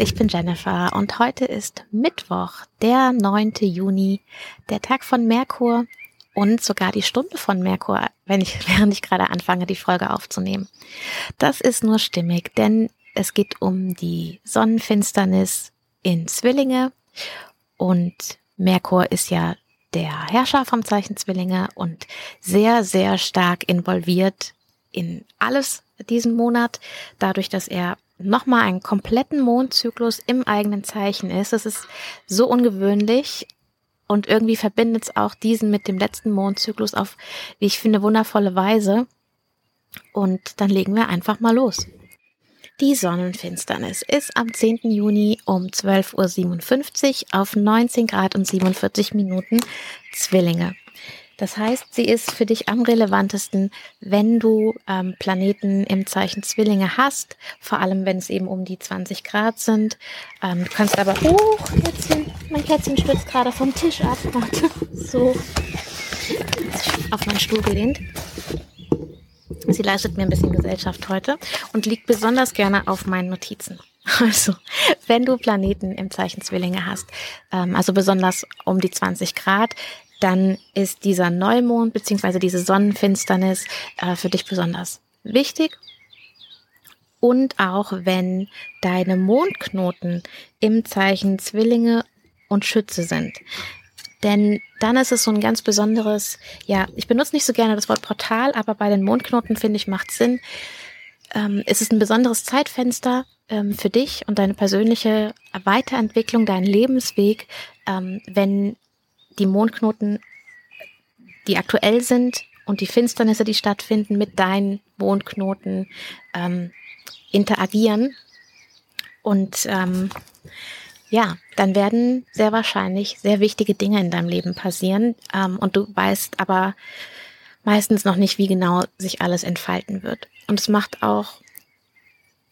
Ich bin Jennifer und heute ist Mittwoch, der 9. Juni, der Tag von Merkur und sogar die Stunde von Merkur, wenn ich, während ich gerade anfange, die Folge aufzunehmen. Das ist nur stimmig, denn es geht um die Sonnenfinsternis in Zwillinge und Merkur ist ja der Herrscher vom Zeichen Zwillinge und sehr, sehr stark involviert in alles diesen Monat, dadurch, dass er nochmal einen kompletten Mondzyklus im eigenen Zeichen ist. Das ist so ungewöhnlich und irgendwie verbindet es auch diesen mit dem letzten Mondzyklus auf, wie ich finde, wundervolle Weise. Und dann legen wir einfach mal los. Die Sonnenfinsternis ist am 10. Juni um 12.57 Uhr auf 19 Grad und 47 Minuten Zwillinge. Das heißt, sie ist für dich am relevantesten, wenn du ähm, Planeten im Zeichen Zwillinge hast, vor allem wenn es eben um die 20 Grad sind. Ähm, du kannst aber, oh, Kätzchen, mein Kätzchen stürzt gerade vom Tisch ab. Warte, so auf meinen Stuhl gelehnt. Sie leistet mir ein bisschen Gesellschaft heute und liegt besonders gerne auf meinen Notizen. Also, wenn du Planeten im Zeichen Zwillinge hast, ähm, also besonders um die 20 Grad, dann ist dieser Neumond beziehungsweise diese Sonnenfinsternis äh, für dich besonders wichtig. Und auch wenn deine Mondknoten im Zeichen Zwillinge und Schütze sind. Denn dann ist es so ein ganz besonderes, ja, ich benutze nicht so gerne das Wort Portal, aber bei den Mondknoten finde ich macht Sinn. Ähm, es ist ein besonderes Zeitfenster ähm, für dich und deine persönliche Weiterentwicklung, deinen Lebensweg, ähm, wenn die Mondknoten, die aktuell sind und die Finsternisse, die stattfinden, mit deinen Mondknoten ähm, interagieren. Und ähm, ja, dann werden sehr wahrscheinlich sehr wichtige Dinge in deinem Leben passieren. Ähm, und du weißt aber meistens noch nicht, wie genau sich alles entfalten wird. Und es macht auch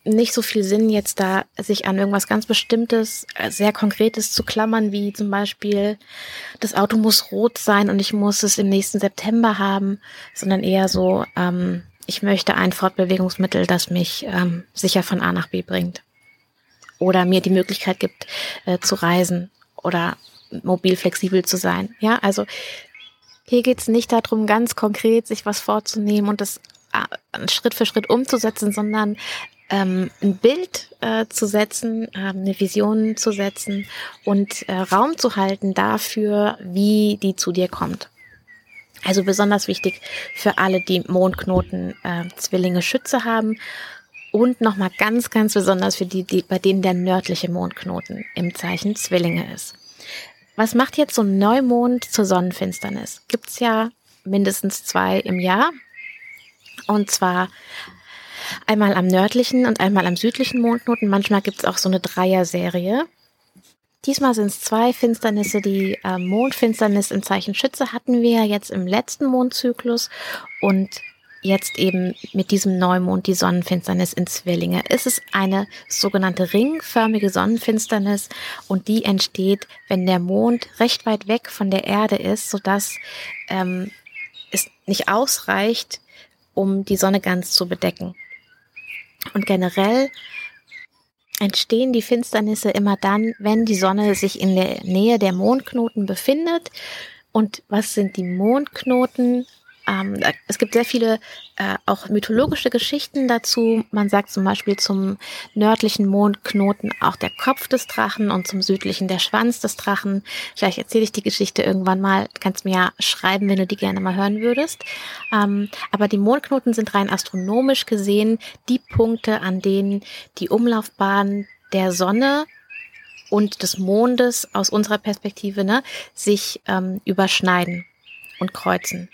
nicht so viel Sinn, jetzt da sich an irgendwas ganz Bestimmtes, äh, sehr Konkretes zu klammern, wie zum Beispiel, das Auto muss rot sein und ich muss es im nächsten September haben, sondern eher so, ähm, ich möchte ein Fortbewegungsmittel, das mich ähm, sicher von A nach B bringt. Oder mir die Möglichkeit gibt, äh, zu reisen oder mobil flexibel zu sein. Ja, also hier geht's nicht darum, ganz konkret sich was vorzunehmen und das äh, Schritt für Schritt umzusetzen, sondern ähm, ein Bild äh, zu setzen, äh, eine Vision zu setzen und äh, Raum zu halten dafür, wie die zu dir kommt. Also besonders wichtig für alle, die Mondknoten äh, Zwillinge Schütze haben und nochmal ganz, ganz besonders für die, die, bei denen der nördliche Mondknoten im Zeichen Zwillinge ist. Was macht jetzt so ein Neumond zur Sonnenfinsternis? Gibt's ja mindestens zwei im Jahr. Und zwar Einmal am nördlichen und einmal am südlichen Mondknoten. Manchmal gibt es auch so eine Dreier-Serie. Diesmal sind es zwei Finsternisse. Die äh, Mondfinsternis im Zeichen Schütze hatten wir jetzt im letzten Mondzyklus und jetzt eben mit diesem Neumond die Sonnenfinsternis in Zwillinge. Es ist eine sogenannte ringförmige Sonnenfinsternis und die entsteht, wenn der Mond recht weit weg von der Erde ist, sodass ähm, es nicht ausreicht, um die Sonne ganz zu bedecken. Und generell entstehen die Finsternisse immer dann, wenn die Sonne sich in der Nähe der Mondknoten befindet. Und was sind die Mondknoten? Ähm, es gibt sehr viele äh, auch mythologische Geschichten dazu. Man sagt zum Beispiel zum nördlichen Mondknoten auch der Kopf des Drachen und zum südlichen der Schwanz des Drachen. Vielleicht erzähle ich die Geschichte irgendwann mal. Du kannst mir ja schreiben, wenn du die gerne mal hören würdest. Ähm, aber die Mondknoten sind rein astronomisch gesehen die Punkte, an denen die Umlaufbahn der Sonne und des Mondes aus unserer Perspektive ne, sich ähm, überschneiden und kreuzen.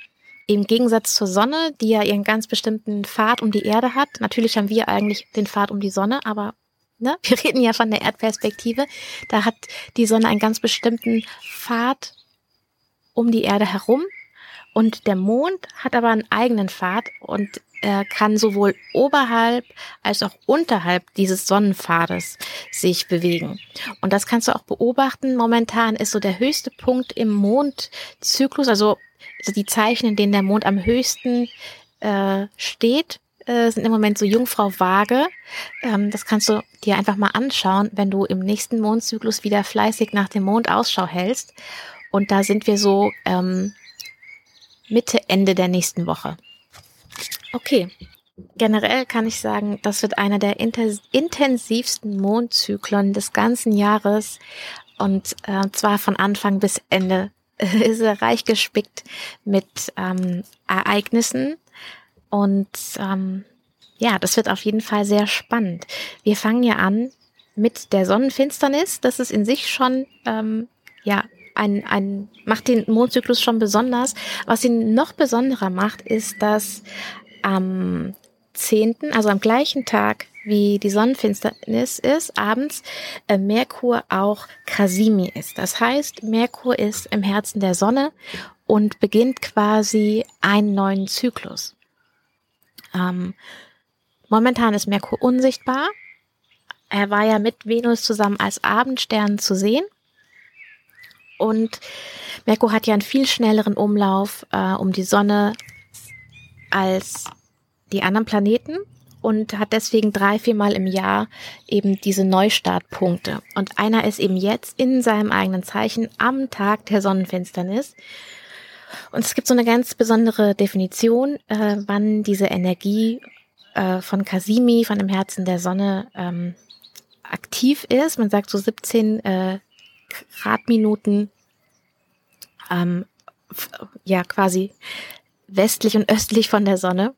Im Gegensatz zur Sonne, die ja ihren ganz bestimmten Pfad um die Erde hat. Natürlich haben wir eigentlich den Pfad um die Sonne, aber ne, wir reden ja von der Erdperspektive. Da hat die Sonne einen ganz bestimmten Pfad um die Erde herum. Und der Mond hat aber einen eigenen Pfad und er kann sowohl oberhalb als auch unterhalb dieses Sonnenpfades sich bewegen. Und das kannst du auch beobachten. Momentan ist so der höchste Punkt im Mondzyklus, also also die Zeichen, in denen der Mond am höchsten äh, steht, äh, sind im Moment so Jungfrau Waage. Ähm, das kannst du dir einfach mal anschauen, wenn du im nächsten Mondzyklus wieder fleißig nach dem Mond Ausschau hältst. Und da sind wir so ähm, Mitte, Ende der nächsten Woche. Okay. Generell kann ich sagen, das wird einer der intensivsten Mondzyklen des ganzen Jahres und äh, zwar von Anfang bis Ende ist er reich gespickt mit ähm, Ereignissen und ähm, ja, das wird auf jeden Fall sehr spannend. Wir fangen ja an mit der Sonnenfinsternis. Das ist in sich schon ähm, ja ein, ein macht den Mondzyklus schon besonders. Was ihn noch besonderer macht, ist, dass am 10., also am gleichen Tag wie die Sonnenfinsternis ist, abends äh, Merkur auch Kasimi ist. Das heißt, Merkur ist im Herzen der Sonne und beginnt quasi einen neuen Zyklus. Ähm, momentan ist Merkur unsichtbar. Er war ja mit Venus zusammen als Abendstern zu sehen. Und Merkur hat ja einen viel schnelleren Umlauf äh, um die Sonne als die anderen Planeten und hat deswegen drei, viermal im Jahr eben diese Neustartpunkte. Und einer ist eben jetzt in seinem eigenen Zeichen am Tag der Sonnenfinsternis. Und es gibt so eine ganz besondere Definition, äh, wann diese Energie äh, von Kasimi, von dem Herzen der Sonne, ähm, aktiv ist. Man sagt so 17 äh, Gradminuten, ähm, ja quasi westlich und östlich von der Sonne.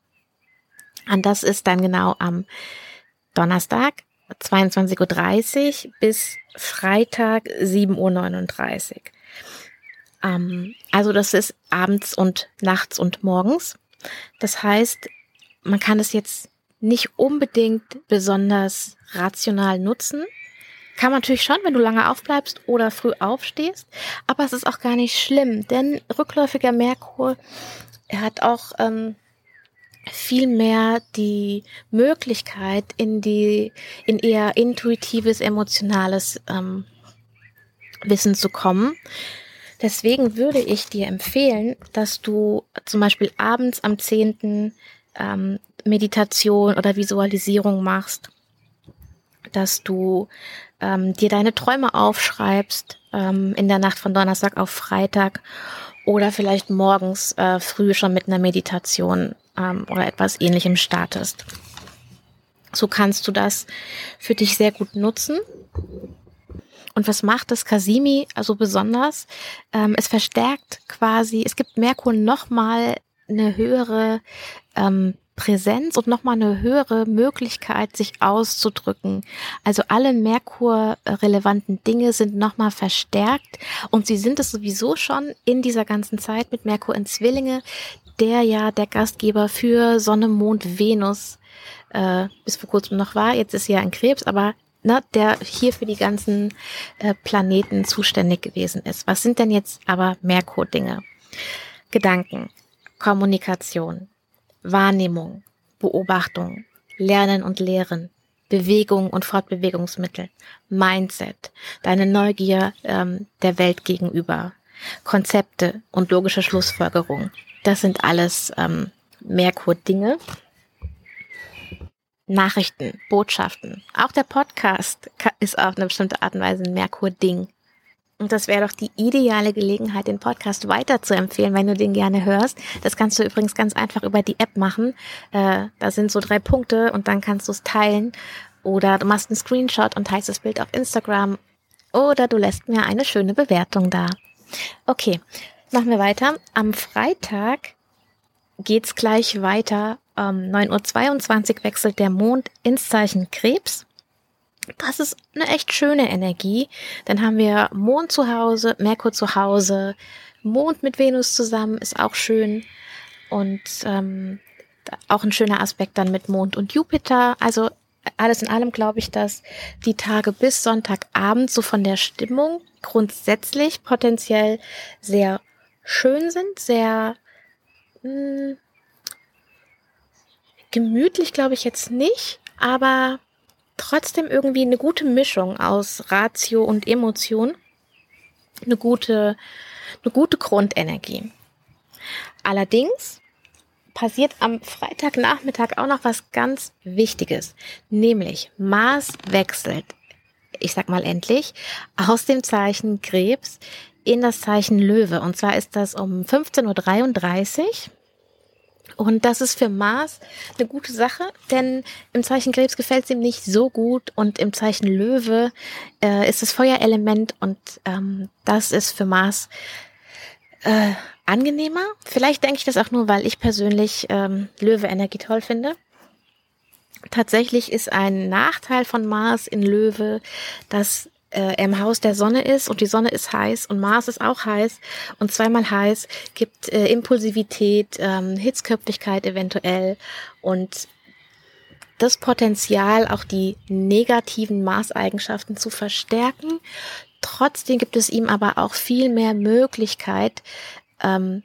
Und das ist dann genau am Donnerstag 22.30 Uhr bis Freitag 7.39 Uhr. Ähm, also das ist abends und nachts und morgens. Das heißt, man kann es jetzt nicht unbedingt besonders rational nutzen. Kann man natürlich schon, wenn du lange aufbleibst oder früh aufstehst, aber es ist auch gar nicht schlimm, denn rückläufiger Merkur, er hat auch ähm, viel mehr die Möglichkeit in die in eher intuitives emotionales ähm, Wissen zu kommen. Deswegen würde ich dir empfehlen, dass du zum Beispiel abends am 10. Ähm, Meditation oder Visualisierung machst, dass du ähm, dir deine Träume aufschreibst ähm, in der Nacht von Donnerstag auf Freitag oder vielleicht morgens äh, früh schon mit einer Meditation ähm, oder etwas ähnlichem startest. So kannst du das für dich sehr gut nutzen. Und was macht das Kasimi also besonders? Ähm, es verstärkt quasi, es gibt Merkur nochmal eine höhere ähm, Präsenz und nochmal eine höhere Möglichkeit, sich auszudrücken. Also alle Merkur-relevanten Dinge sind nochmal verstärkt und sie sind es sowieso schon in dieser ganzen Zeit mit Merkur in Zwillinge, der ja der Gastgeber für Sonne, Mond, Venus äh, bis vor kurzem noch war. Jetzt ist er ja ein Krebs, aber ne, der hier für die ganzen äh, Planeten zuständig gewesen ist. Was sind denn jetzt aber Merkur-Dinge? Gedanken, Kommunikation, Wahrnehmung, Beobachtung, Lernen und Lehren, Bewegung und Fortbewegungsmittel, Mindset, deine Neugier ähm, der Welt gegenüber, Konzepte und logische Schlussfolgerung. Das sind alles ähm, Merkur-Dinge. Nachrichten, Botschaften. Auch der Podcast ist auf eine bestimmte Art und Weise ein Merkur-Ding. Und das wäre doch die ideale Gelegenheit, den Podcast weiter zu empfehlen, wenn du den gerne hörst. Das kannst du übrigens ganz einfach über die App machen. Äh, da sind so drei Punkte und dann kannst du es teilen. Oder du machst einen Screenshot und teilst das Bild auf Instagram. Oder du lässt mir eine schöne Bewertung da. Okay, machen wir weiter. Am Freitag geht's gleich weiter. Um 9.22 Uhr wechselt der Mond ins Zeichen Krebs. Das ist eine echt schöne Energie. Dann haben wir Mond zu Hause, Merkur zu Hause, Mond mit Venus zusammen ist auch schön. Und ähm, auch ein schöner Aspekt dann mit Mond und Jupiter. Also alles in allem glaube ich, dass die Tage bis Sonntagabend so von der Stimmung grundsätzlich potenziell sehr schön sind, sehr mh, hm, gemütlich glaube ich jetzt nicht, aber trotzdem irgendwie eine gute Mischung aus Ratio und Emotion, eine gute, eine gute Grundenergie. Allerdings passiert am Freitagnachmittag auch noch was ganz Wichtiges, nämlich Mars wechselt, ich sag mal endlich, aus dem Zeichen Krebs in das Zeichen Löwe. Und zwar ist das um 15.33 Uhr. Und das ist für Mars eine gute Sache, denn im Zeichen Krebs gefällt es ihm nicht so gut und im Zeichen Löwe äh, ist das Feuerelement und ähm, das ist für Mars äh, angenehmer. Vielleicht denke ich das auch nur, weil ich persönlich ähm, Löwe-Energie toll finde. Tatsächlich ist ein Nachteil von Mars in Löwe, dass äh, im Haus der Sonne ist und die Sonne ist heiß und Mars ist auch heiß und zweimal heiß gibt äh, Impulsivität, ähm, Hitzköpfigkeit eventuell und das Potenzial, auch die negativen Maßeigenschaften zu verstärken. Trotzdem gibt es ihm aber auch viel mehr Möglichkeit, ähm,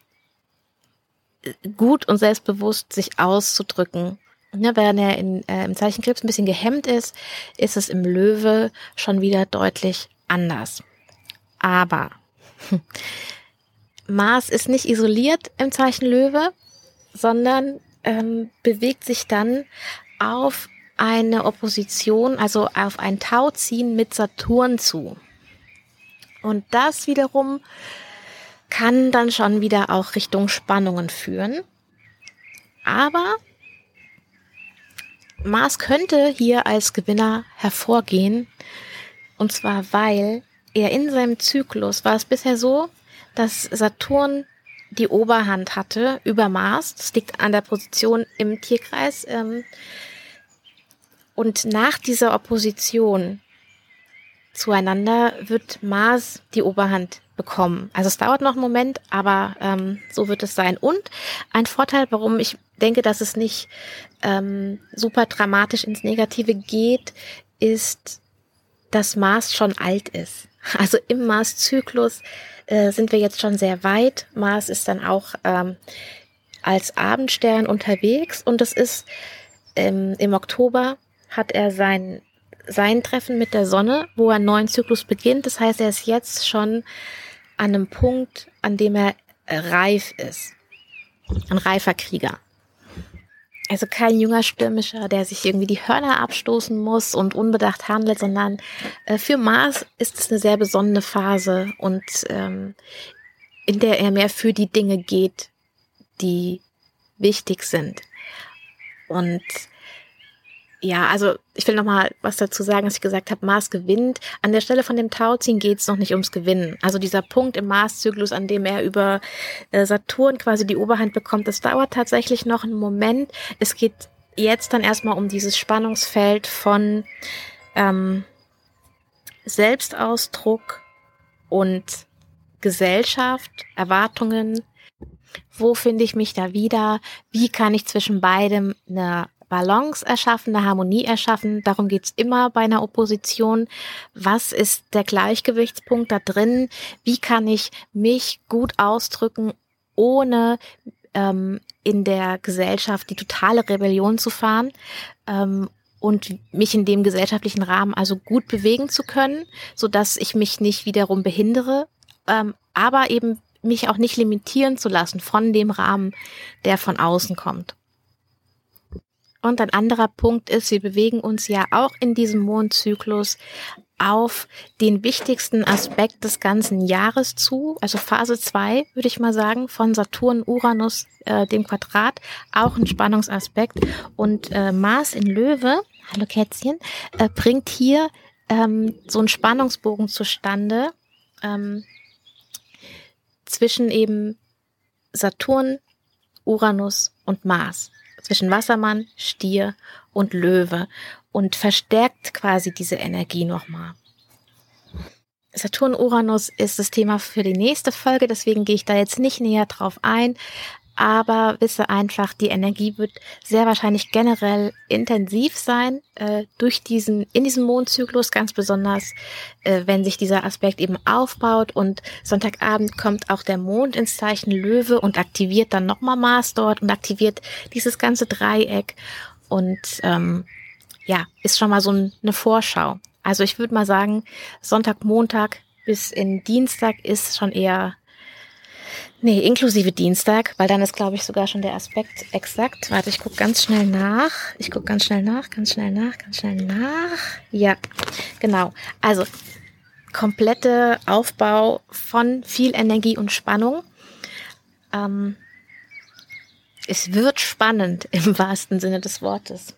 gut und selbstbewusst sich auszudrücken. Ne, während er in, äh, im Zeichen Krebs ein bisschen gehemmt ist, ist es im Löwe schon wieder deutlich anders. Aber hm, Mars ist nicht isoliert im Zeichen Löwe, sondern ähm, bewegt sich dann auf eine Opposition, also auf ein Tauziehen mit Saturn zu. Und das wiederum kann dann schon wieder auch Richtung Spannungen führen. Aber Mars könnte hier als Gewinner hervorgehen. Und zwar, weil er in seinem Zyklus war es bisher so, dass Saturn die Oberhand hatte über Mars. Das liegt an der Position im Tierkreis. Ähm, und nach dieser Opposition zueinander wird Mars die Oberhand bekommen. Also es dauert noch einen Moment, aber ähm, so wird es sein. Und ein Vorteil, warum ich denke, dass es nicht ähm, super dramatisch ins Negative geht, ist, dass Mars schon alt ist. Also im Mars-Zyklus äh, sind wir jetzt schon sehr weit. Mars ist dann auch ähm, als Abendstern unterwegs und es ist ähm, im Oktober hat er sein sein Treffen mit der Sonne, wo er einen neuen Zyklus beginnt. Das heißt, er ist jetzt schon an einem Punkt, an dem er reif ist. Ein reifer Krieger. Also kein junger Stürmischer, der sich irgendwie die Hörner abstoßen muss und unbedacht handelt, sondern äh, für Mars ist es eine sehr besondere Phase und ähm, in der er mehr für die Dinge geht, die wichtig sind. Und ja, also ich will noch mal was dazu sagen, dass ich gesagt habe, Mars gewinnt. An der Stelle von dem Tauziehen geht es noch nicht ums Gewinnen. Also dieser Punkt im Mars-Zyklus, an dem er über äh, Saturn quasi die Oberhand bekommt, das dauert tatsächlich noch einen Moment. Es geht jetzt dann erstmal um dieses Spannungsfeld von ähm, Selbstausdruck und Gesellschaft, Erwartungen. Wo finde ich mich da wieder? Wie kann ich zwischen beidem eine Balance erschaffen, eine Harmonie erschaffen. Darum geht's immer bei einer Opposition. Was ist der Gleichgewichtspunkt da drin? Wie kann ich mich gut ausdrücken, ohne ähm, in der Gesellschaft die totale Rebellion zu fahren? Ähm, und mich in dem gesellschaftlichen Rahmen also gut bewegen zu können, so dass ich mich nicht wiederum behindere, ähm, aber eben mich auch nicht limitieren zu lassen von dem Rahmen, der von außen kommt. Und ein anderer Punkt ist, wir bewegen uns ja auch in diesem Mondzyklus auf den wichtigsten Aspekt des ganzen Jahres zu, also Phase 2, würde ich mal sagen, von Saturn, Uranus, äh, dem Quadrat, auch ein Spannungsaspekt. Und äh, Mars in Löwe, hallo Kätzchen, äh, bringt hier ähm, so einen Spannungsbogen zustande ähm, zwischen eben Saturn, Uranus und Mars zwischen Wassermann, Stier und Löwe und verstärkt quasi diese Energie nochmal. Saturn-Uranus ist das Thema für die nächste Folge, deswegen gehe ich da jetzt nicht näher drauf ein aber wisse einfach, die Energie wird sehr wahrscheinlich generell intensiv sein äh, durch diesen in diesem Mondzyklus ganz besonders, äh, wenn sich dieser Aspekt eben aufbaut und Sonntagabend kommt auch der Mond ins Zeichen Löwe und aktiviert dann nochmal Mars dort und aktiviert dieses ganze Dreieck und ähm, ja ist schon mal so eine Vorschau. Also ich würde mal sagen Sonntag, Montag bis in Dienstag ist schon eher Nee, inklusive Dienstag, weil dann ist, glaube ich, sogar schon der Aspekt exakt. Warte, ich gucke ganz schnell nach. Ich gucke ganz schnell nach, ganz schnell nach, ganz schnell nach. Ja, genau. Also komplette Aufbau von viel Energie und Spannung. Ähm, es wird spannend im wahrsten Sinne des Wortes.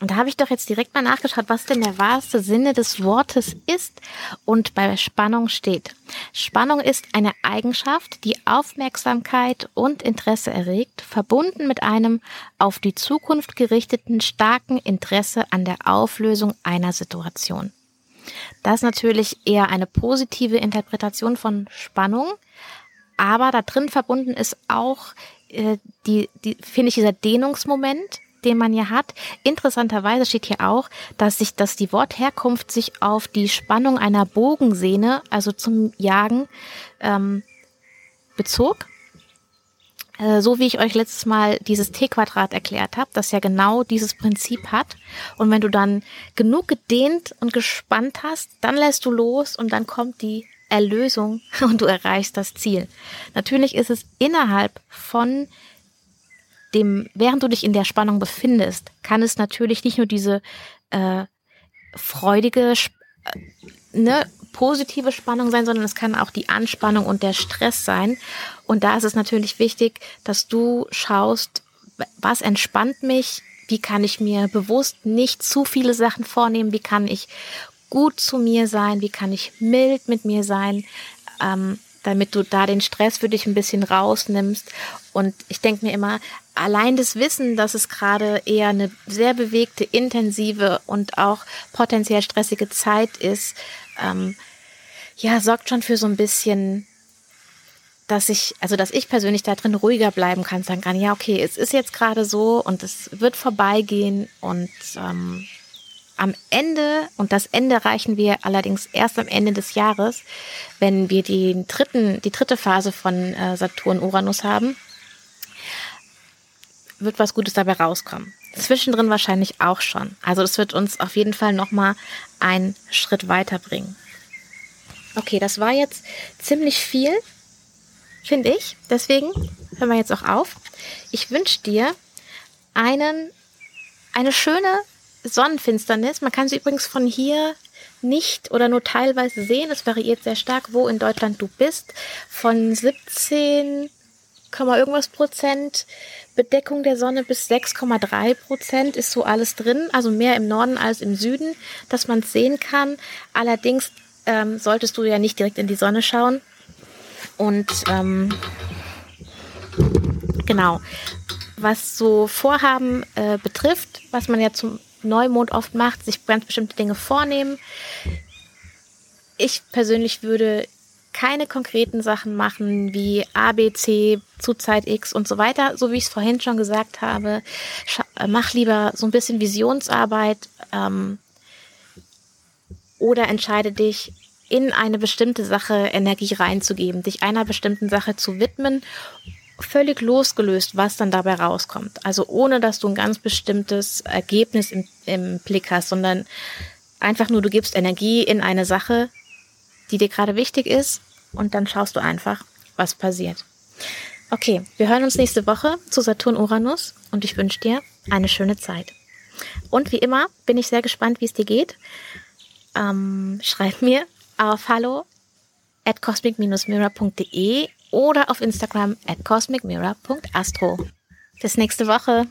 Und da habe ich doch jetzt direkt mal nachgeschaut, was denn der wahrste Sinne des Wortes ist und bei Spannung steht. Spannung ist eine Eigenschaft, die Aufmerksamkeit und Interesse erregt, verbunden mit einem auf die Zukunft gerichteten starken Interesse an der Auflösung einer Situation. Das ist natürlich eher eine positive Interpretation von Spannung, aber da drin verbunden ist auch äh, die, die finde ich dieser Dehnungsmoment, den man ja hat. Interessanterweise steht hier auch, dass sich, dass die Wortherkunft sich auf die Spannung einer Bogensehne, also zum Jagen, ähm, bezog. Äh, so wie ich euch letztes Mal dieses T-Quadrat erklärt habe, das ja genau dieses Prinzip hat. Und wenn du dann genug gedehnt und gespannt hast, dann lässt du los und dann kommt die Erlösung und du erreichst das Ziel. Natürlich ist es innerhalb von dem, während du dich in der Spannung befindest, kann es natürlich nicht nur diese äh, freudige, äh, ne, positive Spannung sein, sondern es kann auch die Anspannung und der Stress sein. Und da ist es natürlich wichtig, dass du schaust, was entspannt mich, wie kann ich mir bewusst nicht zu viele Sachen vornehmen, wie kann ich gut zu mir sein, wie kann ich mild mit mir sein. Ähm, damit du da den Stress für dich ein bisschen rausnimmst. Und ich denke mir immer, allein das Wissen, dass es gerade eher eine sehr bewegte, intensive und auch potenziell stressige Zeit ist, ähm, ja, sorgt schon für so ein bisschen, dass ich, also dass ich persönlich da drin ruhiger bleiben kann, sagen kann, ja, okay, es ist jetzt gerade so und es wird vorbeigehen und ähm, am Ende, und das Ende reichen wir allerdings erst am Ende des Jahres, wenn wir die, dritten, die dritte Phase von äh, Saturn-Uranus haben, wird was Gutes dabei rauskommen. Zwischendrin wahrscheinlich auch schon. Also das wird uns auf jeden Fall nochmal einen Schritt weiterbringen. Okay, das war jetzt ziemlich viel, finde ich. Deswegen hören wir jetzt auch auf. Ich wünsche dir einen, eine schöne Sonnenfinsternis. Man kann sie übrigens von hier nicht oder nur teilweise sehen. Es variiert sehr stark, wo in Deutschland du bist. Von 17, irgendwas Prozent Bedeckung der Sonne bis 6,3 Prozent ist so alles drin. Also mehr im Norden als im Süden, dass man es sehen kann. Allerdings ähm, solltest du ja nicht direkt in die Sonne schauen. Und ähm, genau, was so Vorhaben äh, betrifft, was man ja zum Neumond oft macht, sich ganz bestimmte Dinge vornehmen. Ich persönlich würde keine konkreten Sachen machen wie A, B, C zu Zeit X und so weiter, so wie ich es vorhin schon gesagt habe. Äh, mach lieber so ein bisschen Visionsarbeit ähm, oder entscheide dich, in eine bestimmte Sache Energie reinzugeben, dich einer bestimmten Sache zu widmen völlig losgelöst, was dann dabei rauskommt. Also ohne, dass du ein ganz bestimmtes Ergebnis im, im Blick hast, sondern einfach nur, du gibst Energie in eine Sache, die dir gerade wichtig ist und dann schaust du einfach, was passiert. Okay, wir hören uns nächste Woche zu Saturn Uranus und ich wünsche dir eine schöne Zeit. Und wie immer bin ich sehr gespannt, wie es dir geht. Ähm, schreib mir auf hallo at cosmic-mirror.de oder auf Instagram at cosmicmirror.astro. Bis nächste Woche.